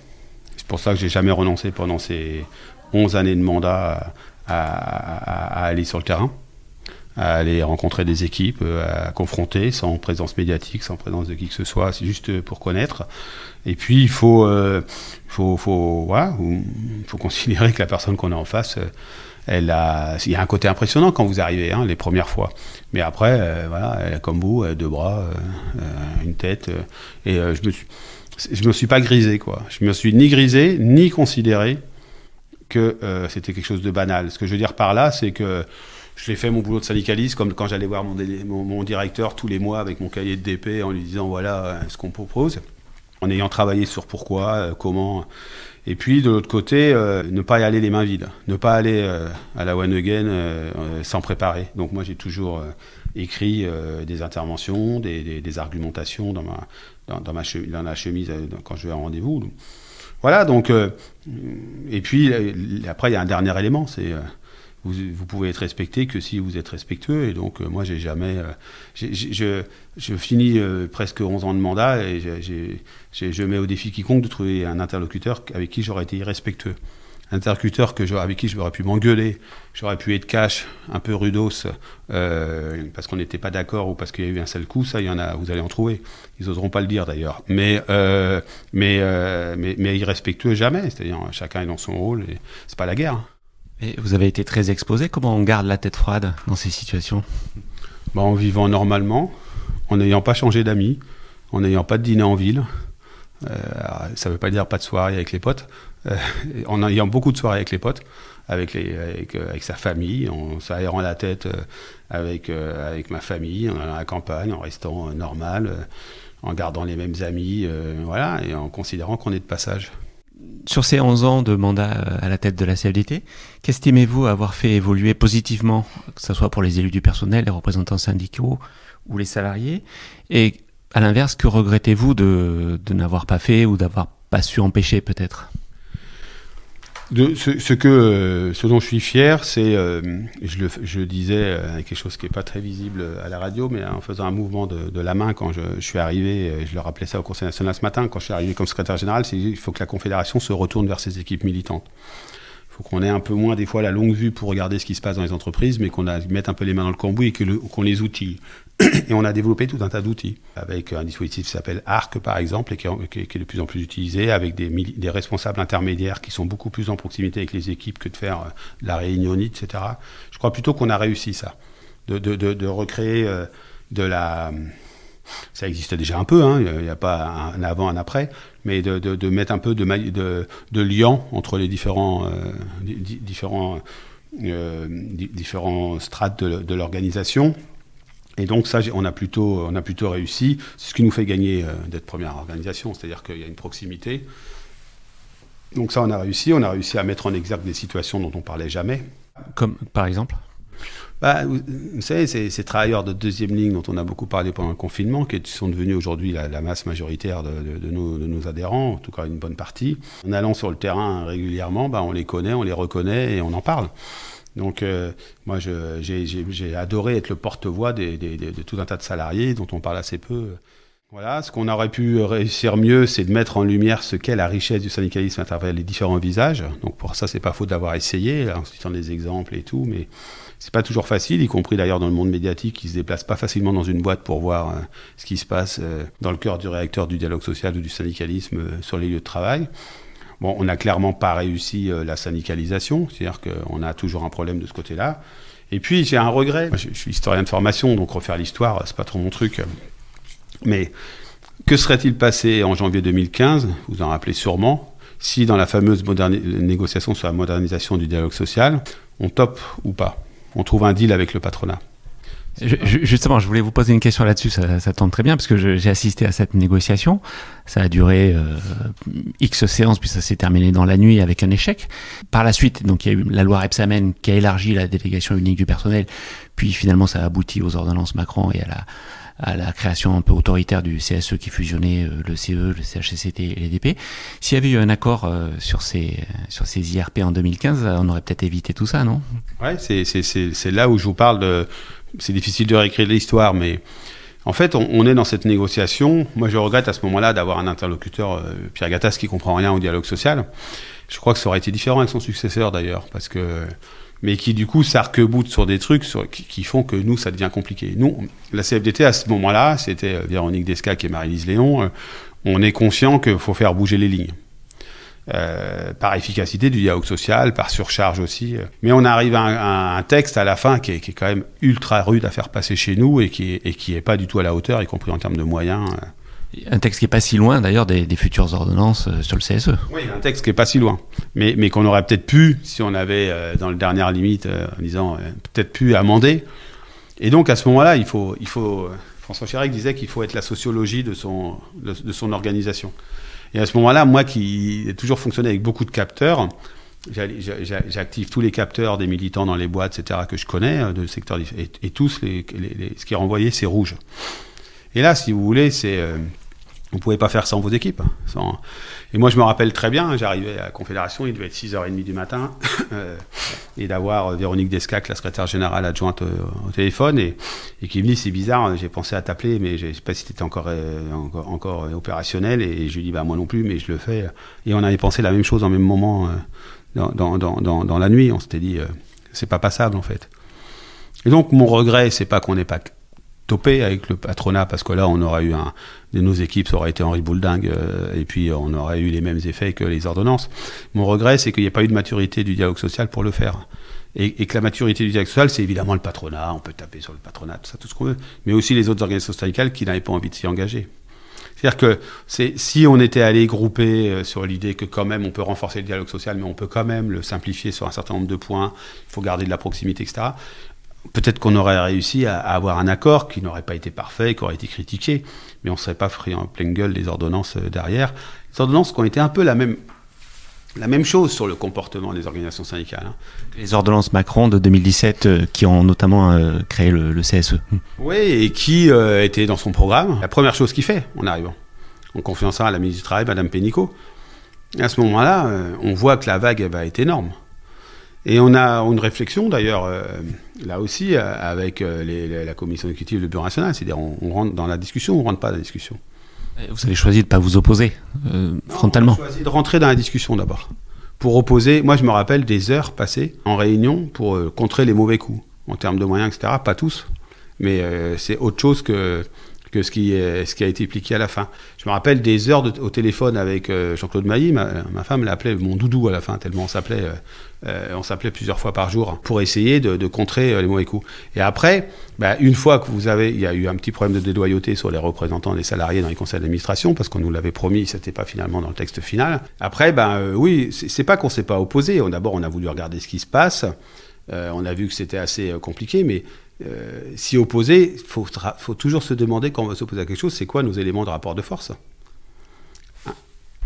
C'est pour ça que j'ai jamais renoncé pendant ces 11 années de mandat à, aller sur le terrain, à aller rencontrer des équipes, à confronter sans présence médiatique, sans présence de qui que ce soit, c'est juste pour connaître. Et puis il faut, euh, faut, faut, faut considérer que la personne qu'on a en face, il y a un côté impressionnant quand vous arrivez, hein, les premières fois. Mais après, euh, voilà, elle a comme vous, deux bras, euh, euh, une tête. et je me suis, me suis pas grisé, quoi. Je me suis ni grisé, ni considéré que c'était quelque chose de banal. Ce que je veux dire par là, c'est que je l'ai fait mon boulot de syndicaliste, comme quand j'allais voir mon, directeur tous les mois avec mon cahier de DP en lui disant voilà ce qu'on propose, en ayant travaillé sur pourquoi, comment. Et puis de l'autre côté, euh, ne pas y aller les mains vides, ne pas aller euh, à la one again euh, sans préparer. Donc moi j'ai toujours écrit des interventions, des, argumentations dans ma dans, ma chemise, la chemise quand je vais à rendez-vous. Voilà donc et puis après il y a un dernier élément, c'est vous, vous, pouvez être respecté que si vous êtes respectueux. Et donc, euh, moi, j'ai jamais. Euh, je, je, finis euh, presque 11 ans de mandat et je mets au défi quiconque de trouver un interlocuteur avec qui j'aurais été irrespectueux. Interlocuteur que avec qui j'aurais pu m'engueuler, j'aurais pu être cash, un peu rudos, parce qu'on n'était pas d'accord ou parce qu'il y a eu un seul coup, ça, il y en a, vous allez en trouver. Ils n'oseront pas le dire d'ailleurs. Mais, mais, mais, mais irrespectueux jamais. C'est-à-dire, chacun est dans son rôle et c'est pas la guerre. Vous avez été très exposé. Comment on garde la tête froide dans ces situations? Bah, En vivant normalement, en n'ayant pas changé d'amis, en n'ayant pas de dîner en ville. Euh, ça ne veut pas dire pas de soirée avec les potes. Euh, en ayant beaucoup de soirées avec les potes, avec, les, avec, euh, sa famille, en s'aérant la tête avec, avec ma famille, en allant à la campagne, en restant normal, en gardant les mêmes amis, voilà, et en considérant qu'on est de passage. Sur ces 11 ans de mandat euh, à la tête de la CFDT, qu'estimez-vous avoir fait évoluer positivement, que ce soit pour les élus du personnel, les représentants syndicaux ou les salariés? Et à l'inverse, que regrettez-vous de, de n'avoir pas fait ou d'avoir pas su empêcher peut-être? Ce, que, ce dont je suis fier, c'est, je, le, je disais quelque chose qui n'est pas très visible à la radio, mais en faisant un mouvement de, la main quand je, suis arrivé, je leur rappelais ça au Conseil national ce matin, quand je suis arrivé comme secrétaire général, c'est qu'il faut que la Confédération se retourne vers ses équipes militantes faut qu'on ait un peu moins des fois la longue vue pour regarder ce qui se passe dans les entreprises, mais qu'on mette un peu les mains dans le cambouis et qu'on les outille. Et on a développé tout un tas d'outils, avec un dispositif qui s'appelle ARC par exemple, et qui est, de plus en plus utilisé, avec des, responsables intermédiaires qui sont beaucoup plus en proximité avec les équipes que de faire euh, la réunion, etc. Je crois plutôt qu'on a réussi ça, de, de, de, de recréer euh, de la ça existe déjà un peu, hein, il n'y a pas un avant, un après, mais de, mettre un peu de, de, lien entre les différents, euh, euh, strates de, l'organisation. Et donc ça, on a plutôt, on a plutôt réussi. C'est ce qui nous fait gagner euh, d'être première organisation, c'est-à-dire qu'il y a une proximité. Donc ça, on a réussi. On a réussi à mettre en exergue des situations dont on parlait jamais. Comme par exemple? Bah, vous savez, ces, travailleurs de deuxième ligne dont on a beaucoup parlé pendant le confinement, qui sont devenus aujourd'hui la, masse majoritaire de, nos, adhérents, en tout cas une bonne partie, en allant sur le terrain régulièrement, bah, on les connaît, on les reconnaît et on en parle. Donc, euh, moi, j'ai adoré être le porte-voix de tout un tas de salariés dont on parle assez peu. Voilà, ce qu'on aurait pu réussir mieux, c'est de mettre en lumière ce qu'est la richesse du syndicalisme à travers les différents visages. Donc, pour ça, c'est pas faute d'avoir essayé, en citant des exemples et tout, mais c'est pas toujours facile, y compris d'ailleurs dans le monde médiatique, qui se déplace pas facilement dans une boîte pour voir euh, ce qui se passe euh, dans le cœur du réacteur du dialogue social ou du syndicalisme euh, sur les lieux de travail. Bon, on n'a clairement pas réussi la syndicalisation, c'est-à-dire qu'on a toujours un problème de ce côté-là. Et puis j'ai un regret. je, suis historien de formation, donc refaire l'histoire, c'est pas trop mon truc. Mais que serait-il passé en janvier 2015 Vous en rappelez sûrement si dans la fameuse négociation sur la modernisation du dialogue social, on top ou pas? On trouve un deal avec le patronat. justement, je voulais vous poser une question là-dessus, ça, tombe très bien, parce que j'ai assisté à cette négociation. Ça a duré euh, X séances, puis ça s'est terminé dans la nuit avec un échec. Par la suite, donc il y a eu la loi Rebsamen qui a élargi la délégation unique du personnel, puis finalement ça a abouti aux ordonnances Macron et à la, à la création un peu autoritaire du CSE qui fusionnait euh, le CE, le CHCCT et l'EDP. S'il y avait eu un accord euh, sur ces sur ces IRP en 2015, on aurait peut-être évité tout ça, non? Ouais, c'est là où je vous parle de. C'est difficile de réécrire l'histoire, mais en fait, on, est dans cette négociation. Moi, je regrette à ce moment-là d'avoir un interlocuteur, euh, Pierre Gattaz, qui comprend rien au dialogue social. Je crois que ça aurait été différent avec son successeur d'ailleurs, parce que mais qui du coup s'arc-boutent sur des trucs qui, font que nous, ça devient compliqué. Nous, la CFDT, à ce moment-là, c'était euh, Véronique Descac et Marie-Lise Léon, euh, on est conscient qu'il faut faire bouger les lignes. Euh, par efficacité du dialogue social, par surcharge aussi. Mais on arrive à un, texte à la fin qui est, qui est, quand même ultra rude à faire passer chez nous et qui est, et qui est pas du tout à la hauteur, y compris en termes de moyens. Un texte qui est pas si loin d'ailleurs des, futures ordonnances euh, sur le CSE. Oui, un texte qui est pas si loin, mais, qu'on aurait peut-être pu, si on avait euh, dans le dernière limite, euh, en disant peut-être pu amender. Et donc à ce moment-là, il faut, il faut. François Chirac disait qu'il faut être la sociologie de son, de, son organisation. Et à ce moment-là, moi qui ai toujours fonctionné avec beaucoup de capteurs, j'active tous les capteurs des militants dans les boîtes, etc., que je connais, de secteurs et, et tous les, ce qui est renvoyé, c'est rouge. Et là, si vous voulez, c'est euh, vous pouvez pas faire sans vos équipes. Sans... Et moi, je me rappelle très bien, j'arrivais à la Confédération, il devait être 6h30 du matin, euh, et d'avoir Véronique Descac, la secrétaire générale adjointe euh, au téléphone, et, qui me dit, c'est bizarre, j'ai pensé à t'appeler, mais je sais pas si tu euh, encore, encore, opérationnel, et je lui dis, bah moi non plus, mais je le fais. Et on avait pensé la même chose en même moment dans, dans, dans, dans, la nuit, on s'était dit, c'est pas passable en fait. Et donc, mon regret, c'est pas qu'on n'ait pas topé avec le patronat parce que là on aurait eu un nos équipes ça été Henri Boulding euh, et puis on aurait eu les mêmes effets que les ordonnances. Mon regret c'est qu'il n'y a pas eu de maturité du dialogue social pour le faire. Et, que la maturité du dialogue social c'est évidemment le patronat on peut taper sur le patronat tout ça tout ce qu'on veut mais aussi les autres organisations syndicales qui n'avaient pas envie de s'y engager. C'est-à-dire que si on était allé grouper euh, sur l'idée que quand même on peut renforcer le dialogue social, mais on peut quand même le simplifier sur un certain nombre de points, il faut garder de la proximité, etc peut-être qu'on aurait réussi à, à, avoir un accord qui n'aurait pas été parfait, qui aurait été critiqué, mais on ne serait pas pris en pleine gueule des ordonnances euh, derrière. Les ordonnances qui ont été un peu la même, la même chose sur le comportement des organisations syndicales. Hein. Les ordonnances Macron de 2017 euh, qui ont notamment euh, créé le, le, CSE. Oui, et qui euh, était dans son programme la première chose qu'il fait en arrivant, en confiant ça à la ministre du Travail, Madame Pénicaud. À ce moment-là, on voit que la vague va être énorme. Et on a une réflexion d'ailleurs, là aussi, avec la commission exécutive du Bureau national, c'est-à-dire on, rentre dans la discussion, on ne rentre pas dans la discussion? Vous avez choisi de ne pas vous opposer frontalement. On a choisi de rentrer dans la discussion d'abord. Pour opposer, moi je me rappelle des heures passées en réunion pour contrer les mauvais coups, en termes de moyens, etc. Pas tous, mais c'est autre chose que que ce qui, a été appliqué à la fin. Je me rappelle des heures au téléphone avec euh, Jean-Claude Mailly, ma, femme l'appelait mon doudou à la fin, tellement on s'appelait, euh, euh, on s'appelait plusieurs fois par jour pour essayer de, contrer les mauvais coups. Et après, bah, une fois que vous avez, il y a eu un petit problème de déloyauté sur les représentants des salariés dans les conseils d'administration, parce qu'on nous l'avait promis, c'était pas finalement dans le texte final. Après, ben oui, c'est pas qu'on s'est pas opposé. D'abord, on a voulu regarder ce qui se passe. on a vu que c'était assez compliqué, mais euh, s'y opposer, il faut, faut, toujours se demander quand on va s'opposer à quelque chose, c'est quoi nos éléments de rapport de force?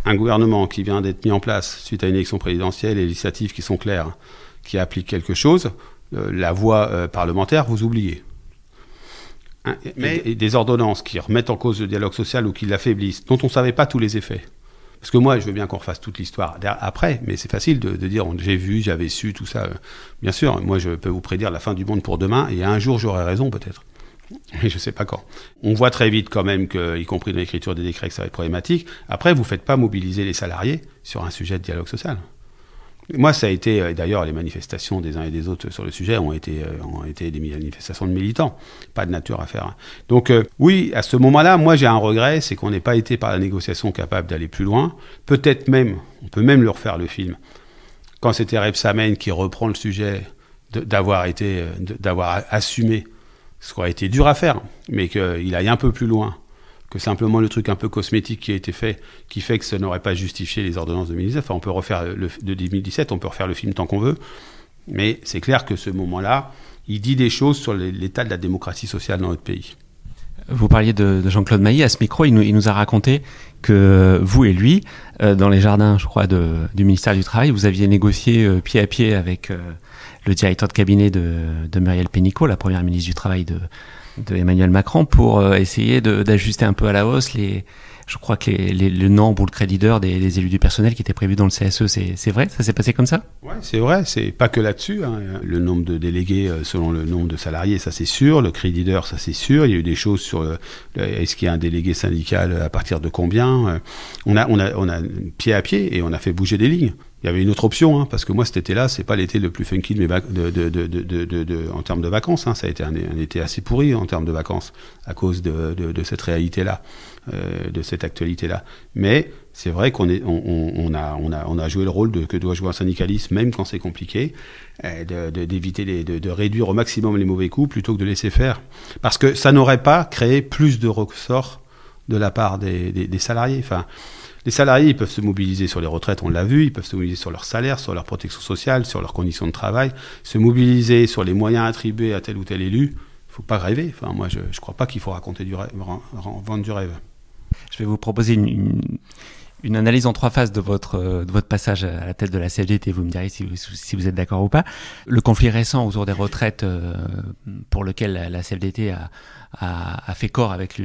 Un, gouvernement qui vient d'être mis en place suite à une élection présidentielle et législative qui sont claires, qui applique quelque chose, euh, la voie euh, parlementaire, vous oubliez. Mais et des ordonnances qui remettent en cause le dialogue social ou qui l'affaiblissent, dont on ne savait pas tous les effets. Parce que moi, je veux bien qu'on refasse toute l'histoire après, mais c'est facile de, dire j'ai vu, j'avais su, tout ça. Bien sûr, moi, je peux vous prédire la fin du monde pour demain, et un jour, j'aurai raison, peut-être. Mais je ne sais pas quand. On voit très vite quand même que, y compris dans l'écriture des décrets, que ça va être problématique. Après, vous ne faites pas mobiliser les salariés sur un sujet de dialogue social. Moi, ça a été, euh, d'ailleurs, les manifestations des uns et des autres sur le sujet ont été, euh, des manifestations de militants, pas de nature à faire. Donc, euh, oui, à ce moment-là, moi, j'ai un regret, c'est qu'on n'ait pas été par la négociation capable d'aller plus loin. Peut-être même, on peut même le refaire le film. Quand c'était Samen qui reprend le sujet d'avoir été, d'avoir assumé ce qui aurait été dur à faire, mais qu'il aille un peu plus loin que simplement le truc un peu cosmétique qui a été fait, qui fait que ça n'aurait pas justifié les ordonnances de 2019. Enfin, on peut refaire le, de 2017, on peut refaire le film tant qu'on veut, mais c'est clair que ce moment-là, il dit des choses sur l'état de la démocratie sociale dans notre pays. Vous parliez de, Jean-Claude Mailly à ce micro, il nous, a raconté que vous et lui, euh, dans les jardins, je crois, du ministère du Travail, vous aviez négocié euh, pied à pied avec euh, le directeur de cabinet de Muriel Pénicaud, la première ministre du Travail de, de Emmanuel Macron pour euh, essayer d'ajuster un peu à la hausse les, je crois que les, le nombre ou le crédit d'heure des, élus du personnel qui était prévu dans le CSE, c'est vrai? Ça s'est passé comme ça? Oui, c'est vrai. C'est pas que là-dessus. Hein. Le nombre de délégués euh, selon le nombre de salariés, ça c'est sûr. Le crédit d'heure, ça c'est sûr. Il y a eu des choses sur est-ce qu'il y a un délégué syndical à partir de combien. Euh, on a, on a, on a pied à pied et on a fait bouger des lignes. Il y avait une autre option, hein, parce que moi cet été-là, c'est pas l'été le plus funky de mes de, de, de, en termes de vacances. Hein. Ça a été un, été assez pourri en termes de vacances à cause de, cette réalité-là, euh, de cette actualité-là. Mais c'est vrai qu'on est, on, a, on, a, on a joué le rôle de, que doit jouer un syndicaliste, même quand c'est compliqué, euh, d'éviter de, de, réduire au maximum les mauvais coups plutôt que de laisser faire, parce que ça n'aurait pas créé plus de ressorts de la part des, des, des salariés. Enfin, les salariés, ils peuvent se mobiliser sur les retraites, on l'a vu, ils peuvent se mobiliser sur leur salaire, sur leur protection sociale, sur leurs conditions de travail, se mobiliser sur les moyens attribués à tel ou tel élu. Il faut pas rêver. Moi, je ne crois pas qu'il faut raconter du rêve, vendre du rêve. Je vais vous proposer une analyse en trois phases de votre, de votre passage à la tête de la CGT. Vous me direz si vous, êtes d'accord ou pas. Le conflit récent autour des retraites euh, pour lequel la, CFDT a, a, a, fait corps avec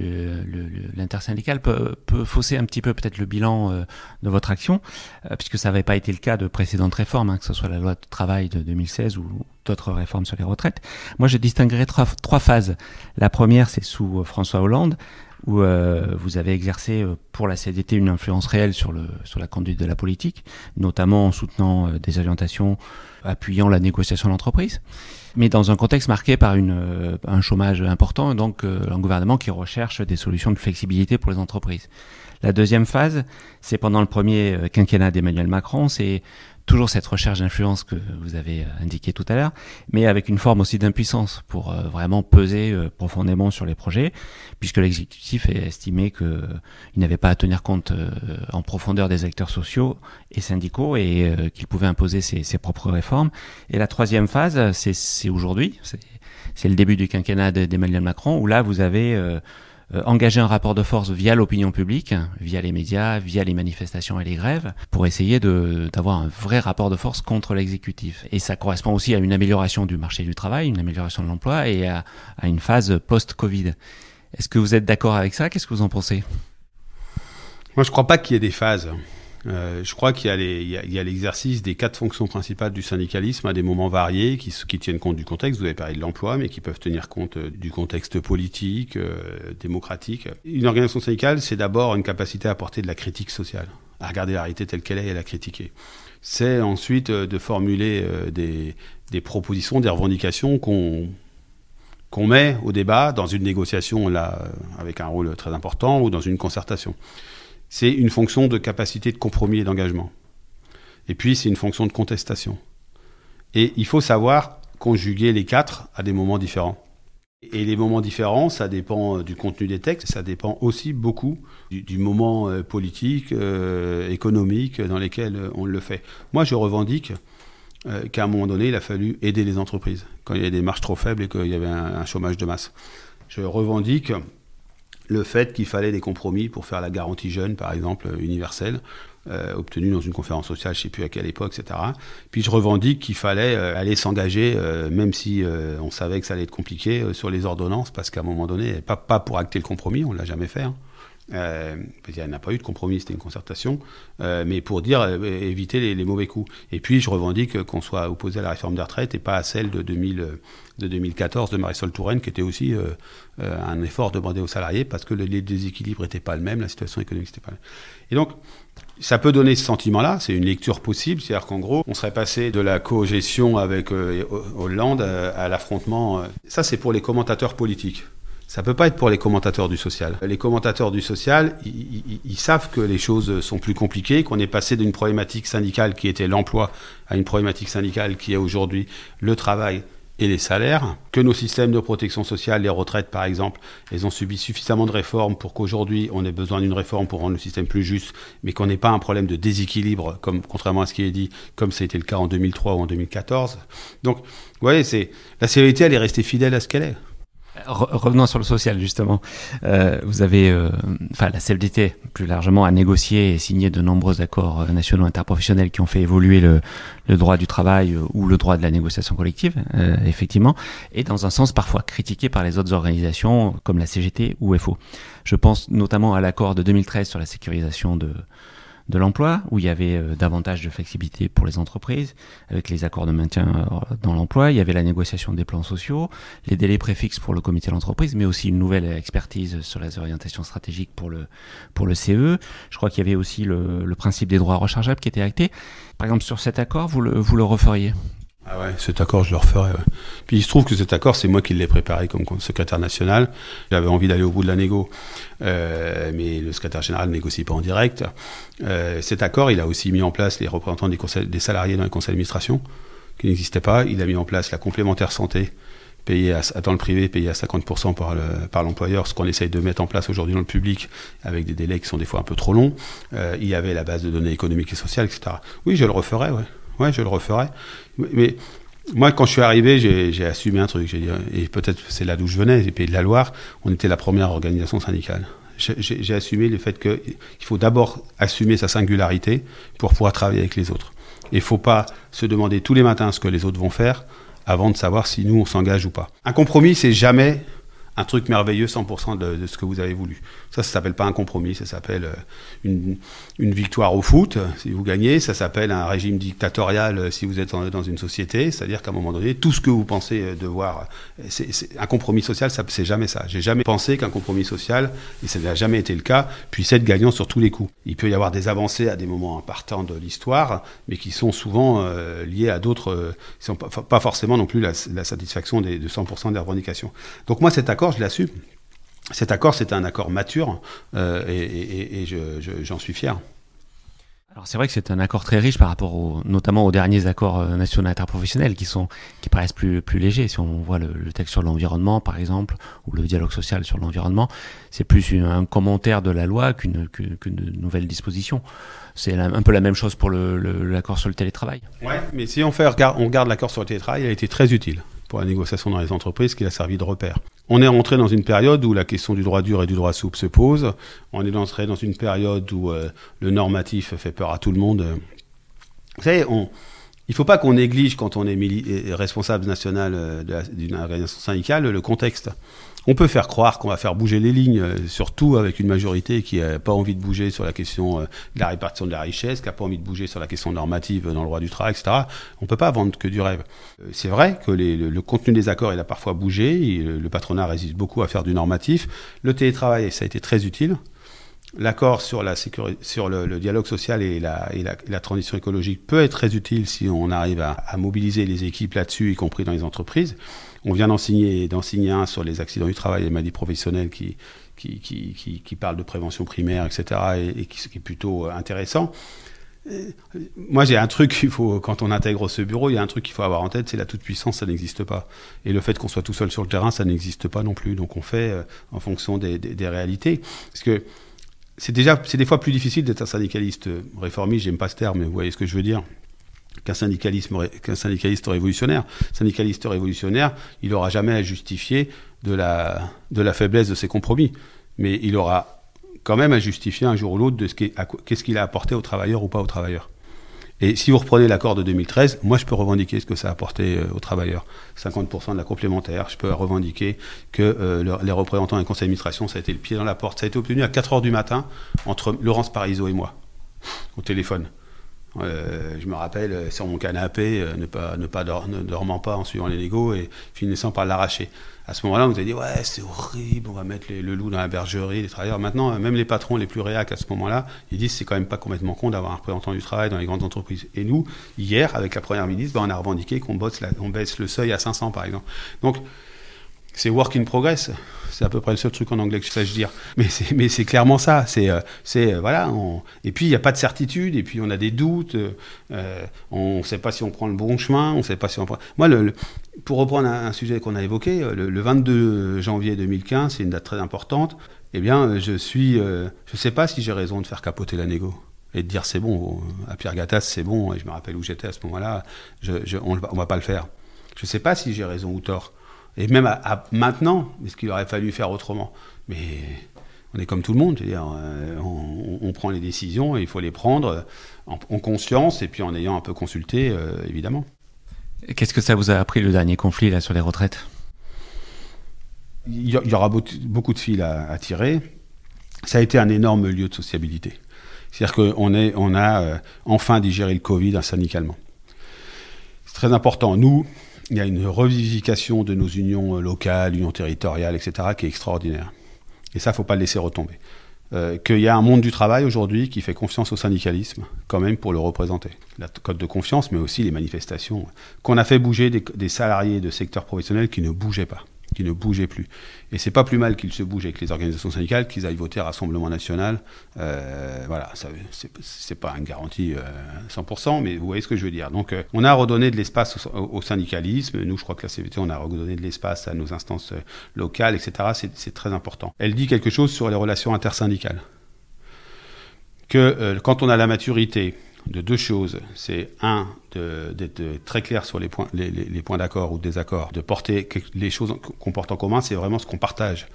l'intersyndical peut, peut, fausser un petit peu peut-être le bilan euh, de votre action, euh, puisque ça n'avait pas été le cas de précédentes réformes, hein, que ce soit la loi de travail de 2016 ou d'autres réformes sur les retraites. Moi, je distinguerai trois, trois phases. La première, c'est sous François Hollande où euh, vous avez exercé euh, pour la CDT une influence réelle sur, le, sur la conduite de la politique, notamment en soutenant euh, des orientations appuyant la négociation d'entreprise, mais dans un contexte marqué par une, un chômage important, donc un gouvernement qui recherche des solutions de flexibilité pour les entreprises. La deuxième phase, c'est pendant le premier quinquennat d'Emmanuel Macron, c'est toujours cette recherche d'influence que vous avez euh, indiqué tout à l'heure, mais avec une forme aussi d'impuissance pour euh, vraiment peser euh, profondément sur les projets, puisque l'exécutif a estimé qu'il n'avait pas à tenir compte en profondeur des acteurs sociaux et syndicaux et qu'il pouvait imposer ses, ses, propres réformes. Et la troisième phase, c'est aujourd'hui, c'est le début du quinquennat d'Emmanuel Macron, où là vous avez engager un rapport de force via l'opinion publique, via les médias, via les manifestations et les grèves, pour essayer d'avoir un vrai rapport de force contre l'exécutif. Et ça correspond aussi à une amélioration du marché du travail, une amélioration de l'emploi et à, à, une phase post-Covid. Est-ce que vous êtes d'accord avec ça? Qu'est-ce que vous en pensez? Moi, je ne crois pas qu'il y ait des phases. Euh, je crois qu'il y a l'exercice des quatre fonctions principales du syndicalisme à des moments variés qui, tiennent compte du contexte. Vous avez parlé de l'emploi, mais qui peuvent tenir compte euh, du contexte politique, euh, démocratique. Une organisation syndicale, c'est d'abord une capacité à apporter de la critique sociale, à regarder la réalité telle qu'elle est et à la critiquer. C'est ensuite de formuler des, des propositions, des revendications qu'on qu'on met au débat dans une négociation là avec un rôle très important ou dans une concertation c'est une fonction de capacité de compromis et d'engagement. Et puis, c'est une fonction de contestation. Et il faut savoir conjuguer les quatre à des moments différents. Et les moments différents, ça dépend euh, du contenu des textes, ça dépend aussi beaucoup du, moment euh, politique, euh, économique dans lequel on le fait. Moi, je revendique qu'à un moment donné, il a fallu aider les entreprises, quand il y avait des marges trop faibles et qu'il y avait un chômage de masse. Je revendique le fait qu'il fallait des compromis pour faire la garantie jeune, par exemple, universelle, euh, obtenue dans une conférence sociale, je ne sais plus à quelle époque, etc. Puis je revendique qu'il fallait euh, aller s'engager, euh, même si on savait que ça allait être compliqué, sur les ordonnances, parce qu'à un moment donné, pas, pas pour acter le compromis, on ne l'a jamais fait. Hein. Euh, il n'y a pas eu de compromis, c'était une concertation, euh, mais pour dire euh, éviter les, mauvais coups. Et puis je revendique qu'on soit opposé à la réforme des retraites et pas à celle de, 2000, de 2014 de Marisol Touraine, qui était aussi un effort demandé aux salariés parce que les déséquilibres n'étaient pas le même, la situation économique n'était pas la même. Et donc, ça peut donner ce sentiment-là, c'est une lecture possible, c'est-à-dire qu'en gros, on serait passé de la co-gestion avec Hollande à l'affrontement. Ça, c'est pour les commentateurs politiques. Ça peut pas être pour les commentateurs du social. Les commentateurs du social, ils, savent que les choses sont plus compliquées, qu'on est passé d'une problématique syndicale qui était l'emploi à une problématique syndicale qui est aujourd'hui le travail et les salaires, que nos systèmes de protection sociale, les retraites par exemple, elles ont subi suffisamment de réformes pour qu'aujourd'hui on ait besoin d'une réforme pour rendre le système plus juste, mais qu'on n'ait pas un problème de déséquilibre, comme contrairement à ce qui est dit, comme ça a été le cas en 2003 ou en 2014. Donc, vous voyez, la sévérité, elle est restée fidèle à ce qu'elle est revenons sur le social justement. Euh, vous avez, euh, enfin la CFDT plus largement a négocié et signé de nombreux accords euh, nationaux interprofessionnels qui ont fait évoluer le, le droit du travail euh, ou le droit de la négociation collective, euh, effectivement, et dans un sens parfois critiqué par les autres organisations comme la CGT ou FO. Je pense notamment à l'accord de 2013 sur la sécurisation de de l'emploi, où il y avait euh, davantage de flexibilité pour les entreprises, avec les accords de maintien euh, dans l'emploi, il y avait la négociation des plans sociaux, les délais préfixes pour le comité de l'entreprise, mais aussi une nouvelle expertise sur les orientations stratégiques pour le, pour le CE. Je crois qu'il y avait aussi le, le, principe des droits rechargeables qui était acté. Par exemple, sur cet accord, vous le, vous le referiez? Ah ouais, cet accord, je le referai. Puis il se trouve que cet accord, c'est moi qui l'ai préparé comme secrétaire national. J'avais envie d'aller au bout de la négo, euh, mais le secrétaire général ne négocie pas en direct. Euh, cet accord, il a aussi mis en place les représentants des, salariés dans les conseils d'administration, qui n'existaient pas. Il a mis en place la complémentaire santé, payée à, dans le privé, payée à 50% par, le, l'employeur, ce qu'on essaye de mettre en place aujourd'hui dans le public, avec des délais qui sont des fois un peu trop longs. Euh, il y avait la base de données économiques et sociales, etc. Oui, je le referai, ouais. Ouais, je le referai. Mais moi, quand je suis arrivé, j'ai assumé un truc. Et peut-être c'est là d'où je venais, les Pays de la Loire, on était la première organisation syndicale. J'ai assumé le fait qu'il faut d'abord assumer sa singularité pour pouvoir travailler avec les autres. Et il ne faut pas se demander tous les matins ce que les autres vont faire avant de savoir si nous, on s'engage ou pas. Un compromis, c'est jamais un truc merveilleux 100% de, ce que vous avez voulu. Ça, ça s'appelle pas un compromis, ça s'appelle euh, une, une, victoire au foot si vous gagnez, ça s'appelle un régime dictatorial euh, si vous êtes dans une société, c'est-à-dire qu'à un moment donné, tout ce que vous pensez euh, devoir, c'est, un compromis social, c'est jamais ça. J'ai jamais pensé qu'un compromis social, et ça n'a jamais été le cas, puisse être gagnant sur tous les coups. Il peut y avoir des avancées à des moments importants de l'histoire, mais qui sont souvent euh, liées à d'autres, qui sont pas, pas, forcément non plus la, satisfaction de 100% des revendications. Donc moi, cet accord, je l'assume. Cet accord, c'est un accord mature euh, et, et, et j'en je, suis fier. Alors c'est vrai que c'est un accord très riche par rapport au, notamment aux derniers accords euh, nationaux interprofessionnels qui sont qui paraissent plus plus légers. Si on voit le, le texte sur l'environnement par exemple ou le dialogue social sur l'environnement, c'est plus une, un commentaire de la loi qu'une qu'une nouvelle disposition. C'est un peu la même chose pour l'accord le, sur le télétravail. Ouais, mais si on fait on garde l'accord sur le télétravail, il a été très utile pour la négociation dans les entreprises, qui a servi de repère. On est rentré dans une période où la question du droit dur et du droit souple se pose. On est entré dans une période où euh, le normatif fait peur à tout le monde. Vous savez, il ne faut pas qu'on néglige, quand on est responsable national d'une organisation syndicale, le contexte. On peut faire croire qu'on va faire bouger les lignes, euh, surtout avec une majorité qui n'a pas envie de bouger sur la question euh, de la répartition de la richesse, qui n'a pas envie de bouger sur la question normative dans le droit du travail, etc. On ne peut pas vendre que du rêve. Euh, c'est vrai que le, contenu des accords, il a parfois bougé. le, patronat résiste beaucoup à faire du normatif. Le télétravail, ça a été très utile. L'accord sur, la sur le, dialogue social et la, transition écologique peut être très utile si on arrive à mobiliser les équipes là-dessus, y compris dans les entreprises. On vient d'en signer, un sur les accidents du travail et les maladies professionnelles qui, qui, qui, qui, parle de prévention primaire, etc., et, qui, est plutôt euh, intéressant. Euh, moi, j'ai un truc qu'il faut, quand on intègre ce bureau, il y a un truc qu'il faut avoir en tête, c'est la toute-puissance, ça n'existe pas. Et le fait qu'on soit tout seul sur le terrain, ça n'existe pas non plus. Donc on fait euh, en fonction des, des, réalités. Parce que c'est déjà, c'est des fois plus difficile d'être un syndicaliste réformiste, j'aime pas ce terme, mais vous voyez ce que je veux dire qu'un syndicaliste révolutionnaire. Syndicaliste révolutionnaire, il n'aura jamais à justifier de la, faiblesse de ses compromis. Mais il aura quand même à justifier un jour ou l'autre de ce qu'est-ce qu'il a apporté aux travailleurs ou pas aux travailleurs. Et si vous reprenez l'accord de 2013, moi je peux revendiquer ce que ça a apporté euh, aux travailleurs. 50% de la complémentaire, je peux revendiquer que euh, les représentants des conseils d'administration, ça a été le pied dans la porte. Ça a été obtenu à 4 heures du matin entre Laurence Parisot et moi, au téléphone. Euh, je me rappelle euh, sur mon canapé, euh, ne pas, ne pas dormant pas en suivant les Legos et finissant par l'arracher. À ce moment-là, on nous a dit ouais c'est horrible, on va mettre le loup dans la bergerie, les travailleurs. Maintenant, même les patrons les plus réacs à ce moment-là, ils disent c'est quand même pas complètement con d'avoir un représentant du travail dans les grandes entreprises. Et nous, hier, avec la première ministre, ben, on a revendiqué qu'on baisse le seuil à 500 par exemple. Donc c'est work in progress. C'est à peu près le seul truc en anglais que je sache dire. Mais c'est, clairement ça. Euh, euh. Et puis il n'y a pas de certitude. Et puis on a des doutes. Euh, on ne sait pas si on prend le bon chemin. On sait pas si on prend. Moi, pour reprendre un, sujet qu'on a évoqué, le, 22 janvier 2015, c'est une date très importante. Eh bien, je suis, je sais pas si j'ai raison de faire capoter la négo et de dire c'est bon. À Pierre Gattaz, c'est bon. Et je me rappelle où j'étais à ce moment-là. On ne va pas le faire. Je ne sais pas si j'ai raison ou tort. Et même à, maintenant, est-ce qu'il aurait fallu faire autrement? Mais on est comme tout le monde, dire euh, on, prend les décisions et il faut les prendre en, conscience et puis en ayant un peu consulté, euh, évidemment. Qu'est-ce que ça vous a appris le dernier conflit là sur les retraites? Il y, aura beaucoup de fils à, tirer. Ça a été un énorme lieu de sociabilité. C'est-à-dire qu'on on a euh, enfin digéré le Covid syndicalement. C'est très important. Nous, il y a une revivification de nos unions euh, locales, unions territoriales, etc., qui est extraordinaire. Et ça, faut pas le laisser retomber. Euh, qu'il y a un monde du travail aujourd'hui qui fait confiance au syndicalisme, quand même, pour le représenter. La code de confiance, mais aussi les manifestations. Qu'on a fait bouger des, des salariés de secteurs professionnels qui ne bougeaient pas qui ne bougeait plus. Et c'est pas plus mal qu'ils se bougent avec les organisations syndicales, qu'ils aillent voter à Rassemblement National. Euh, voilà, c'est pas une garantie 100%, euh, mais vous voyez ce que je veux dire. Donc, euh, on a redonné de l'espace au, syndicalisme. Nous, je crois que la CVT, on a redonné de l'espace à nos instances locales, etc. C'est très important. Elle dit quelque chose sur les relations intersyndicales. Que quand on a la maturité, de deux choses. C'est un, d'être très clair sur les points, les, points d'accord ou désaccords, de porter les choses qu'on porte en commun, c'est vraiment ce qu'on partage.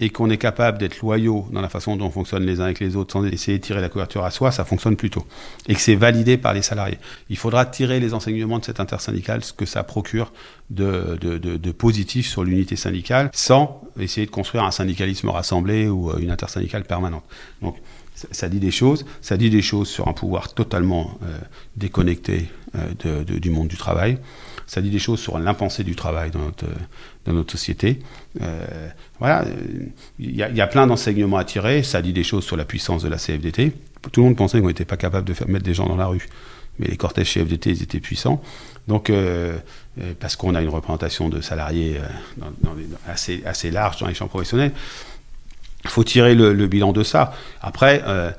Et qu'on est capable d'être loyaux dans la façon dont on fonctionne les uns avec les autres sans essayer de tirer la couverture à soi, ça fonctionne plutôt. Et que c'est validé par les salariés. Il faudra tirer les enseignements de cette intersyndicale, ce que ça procure de, de, de positif sur l'unité syndicale, sans essayer de construire un syndicalisme rassemblé ou une intersyndicale permanente. Donc, ça dit des choses, ça dit des choses sur un pouvoir totalement euh, déconnecté euh, du monde du travail. Ça dit des choses sur l'impensé du travail dans notre, société. Euh, voilà, il y, a plein d'enseignements à tirer. Ça dit des choses sur la puissance de la CFDT. Tout le monde pensait qu'on n'était pas capable de mettre des gens dans la rue, mais les cortèges CFDT, ils étaient puissants. Donc, parce qu'on a une représentation de salariés assez large dans les champs professionnels. Il faut tirer le, bilan de ça. Après, euh,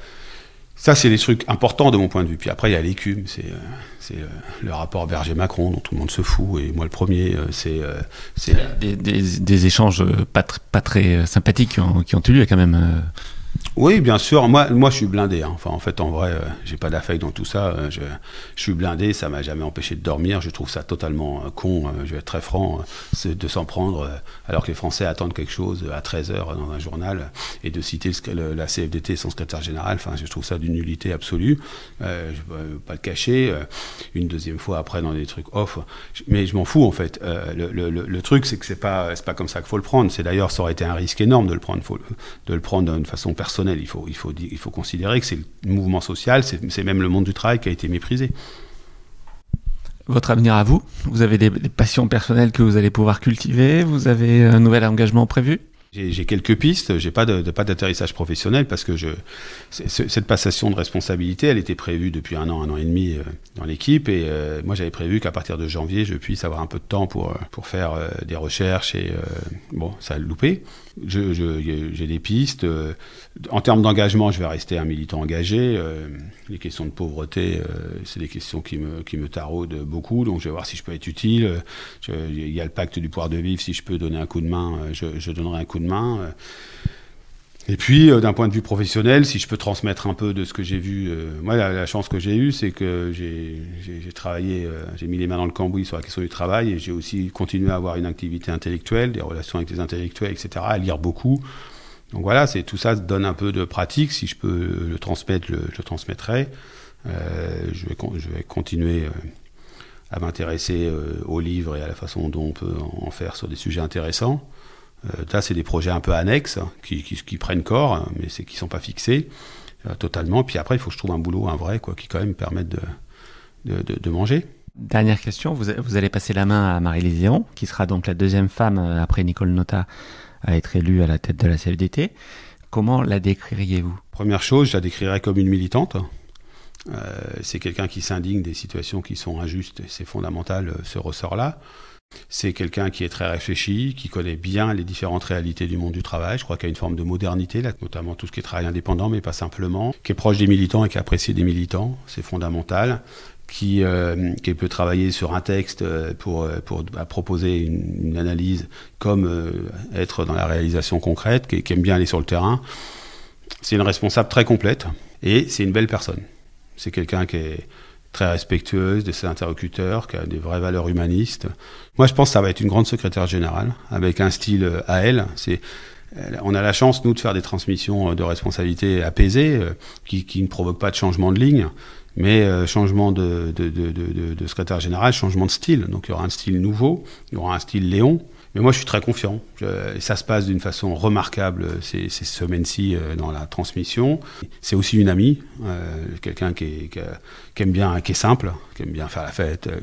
ça, c'est des trucs importants de mon point de vue. Puis après, il y a l'écume, c'est euh, euh, le rapport Berger-Macron dont tout le monde se fout, et moi le premier, c'est... Des, des, échanges pas, pas, très sympathiques qui ont, eu lieu quand même. Oui, bien sûr. Moi, moi, je suis blindé. Hein. Enfin, en fait, en vrai, euh, j'ai pas d'affect dans tout ça. Euh, je, je, suis blindé. Ça m'a jamais empêché de dormir. Je trouve ça totalement euh, con. je vais être très franc, de s'en prendre alors que les Français attendent quelque chose à 13 h dans un journal et de citer la CFDT son secrétaire général. Enfin, je trouve ça d'une nullité absolue. Euh, je peux pas le cacher. une deuxième fois après dans des trucs off, mais je m'en fous en fait. Le, le, truc, c'est que c'est pas, pas comme ça qu'il faut le prendre. C'est d'ailleurs, ça aurait été un risque énorme de le prendre, de le prendre d'une façon personnelle il faut, il faut, il faut considérer que c'est le mouvement social, c'est même le monde du travail qui a été méprisé. Votre avenir à vous? Vous avez des, passions personnelles que vous allez pouvoir cultiver? Vous avez un nouvel engagement prévu? J'ai quelques pistes, j'ai pas de, pas d'atterrissage professionnel parce que je cette passation de responsabilité, elle était prévue depuis un an, un an et demi euh, dans l'équipe et euh, moi j'avais prévu qu'à partir de janvier je puisse avoir un peu de temps pour euh, pour faire des recherches et bon ça a loupé j'ai des pistes. En termes d'engagement, je vais rester un militant engagé. Les questions de pauvreté, c'est des questions qui me, qui me taraudent beaucoup. Donc, je vais voir si je peux être utile. il y a le pacte du pouvoir de vivre. Si je peux donner un coup de main, je, je donnerai un coup de main. Et puis, euh, d'un point de vue professionnel, si je peux transmettre un peu de ce que j'ai vu, euh, moi, la, chance que j'ai eue, c'est que j'ai travaillé, euh, j'ai mis les mains dans le cambouis sur la question du travail et j'ai aussi continué à avoir une activité intellectuelle, des relations avec les intellectuels, etc., à lire beaucoup. Donc voilà, c'est tout ça donne un peu de pratique. Si je peux le transmettre, je le transmettrai. je vais continuer à m'intéresser aux livres et à la façon dont on peut en faire sur des sujets intéressants. Euh, là, c'est des projets un peu annexes hein, qui, qui, prennent corps, hein, mais c'est qui sont pas fixés euh, totalement. Puis après, il faut que je trouve un boulot, un vrai, quoi, qui quand même permette de, de, de, manger. Dernière question, vous, vous, allez passer la main à Marie Lézéon, qui sera donc la deuxième femme euh, après Nicole Nota à être élue à la tête de la CFDT. Comment la décririez-vous? Première chose, je la décrirais comme une militante. Euh, c'est quelqu'un qui s'indigne des situations qui sont injustes, c'est fondamental ce ressort-là. C'est quelqu'un qui est très réfléchi, qui connaît bien les différentes réalités du monde du travail. Je crois qu'il y a une forme de modernité, là, notamment tout ce qui est travail indépendant, mais pas simplement. Qui est proche des militants et qui apprécie des militants, c'est fondamental. Qui, euh, qui, peut travailler sur un texte euh, pour, euh, pour bah, proposer une, analyse comme être dans la réalisation concrète, qui, qui aime bien aller sur le terrain. C'est une responsable très complète et c'est une belle personne. C'est quelqu'un qui est très respectueuse de ses interlocuteurs, qui a des vraies valeurs humanistes. Moi, je pense que ça va être une grande secrétaire générale, avec un style euh, à elle. C'est on a la chance, nous, de faire des transmissions euh, de responsabilité apaisées, euh, qui, qui ne provoquent pas de changement de ligne, mais changement de, de, de, de, secrétaire général, changement de style. Donc il y aura un style nouveau, il y aura un style Léon, mais moi, je suis très confiant. ça se passe d'une façon remarquable ces, ces semaines-ci euh, dans la transmission. C'est aussi une amie, euh, quelqu'un qui, aime bien, qui est simple, qui aime bien faire la fête. Euh,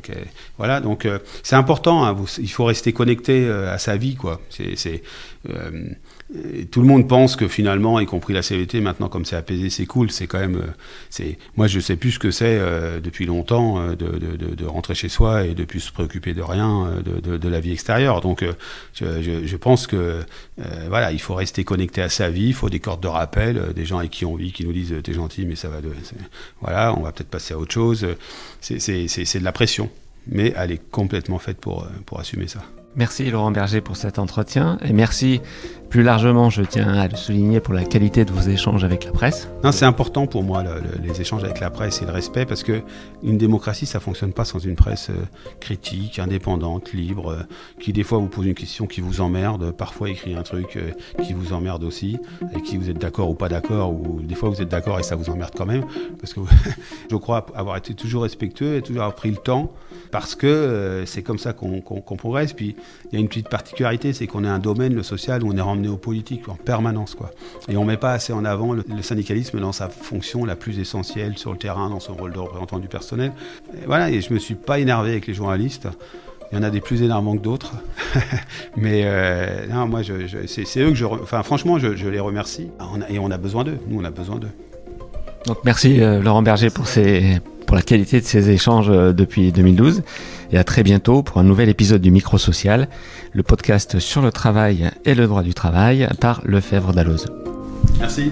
Voilà, donc euh, c'est important. Hein, il faut rester connecté à sa vie, quoi. C'est tout le monde pense que finalement, y compris la CVT, maintenant comme c'est apaisé, c'est cool. C'est quand même, c'est moi je sais plus ce que c'est depuis longtemps de, de, rentrer chez soi et de plus se préoccuper de rien de, la vie extérieure. Donc je, pense que euh, voilà, il faut rester connecté à sa vie, il faut des cordes de rappel, euh, des gens avec qui on vit qui nous disent t'es gentil mais ça va de voilà, on va peut-être passer à autre chose. C'est de la pression, mais elle est complètement faite pour euh, pour assumer ça. Merci Laurent Berger pour cet entretien et merci plus largement, je tiens à le souligner pour la qualité de vos échanges avec la presse. Non, c'est important pour moi les échanges avec la presse et le respect parce que une démocratie, ça fonctionne pas sans une presse euh, critique, indépendante, libre, euh, qui des fois vous pose une question qui vous emmerde, parfois écrit un truc euh, qui vous emmerde aussi, et qui vous êtes d'accord ou pas d'accord, ou des fois vous êtes d'accord et ça vous emmerde quand même, parce que je crois avoir été toujours respectueux et toujours avoir pris le temps, parce que c'est comme ça qu'on progresse. Puis il y a une petite particularité, c'est qu'on est un domaine, le social, où on est néopolitique en permanence. Quoi. Et on ne met pas assez en avant le, syndicalisme dans sa fonction la plus essentielle sur le terrain, dans son rôle de représentant du personnel. Et voilà, et je ne me suis pas énervé avec les journalistes. Il y en a des plus énervants que d'autres. Mais euh, non, moi, c'est eux que je. Enfin, franchement, je, les remercie. et on a besoin d'eux. Nous, on a besoin d'eux. Donc, merci euh, Laurent Berger pour, ces, pour la qualité de ces échanges euh, depuis 2012 et à très bientôt pour un nouvel épisode du Micro Social, le podcast sur le travail et le droit du travail par Lefebvre Dalloz. Merci.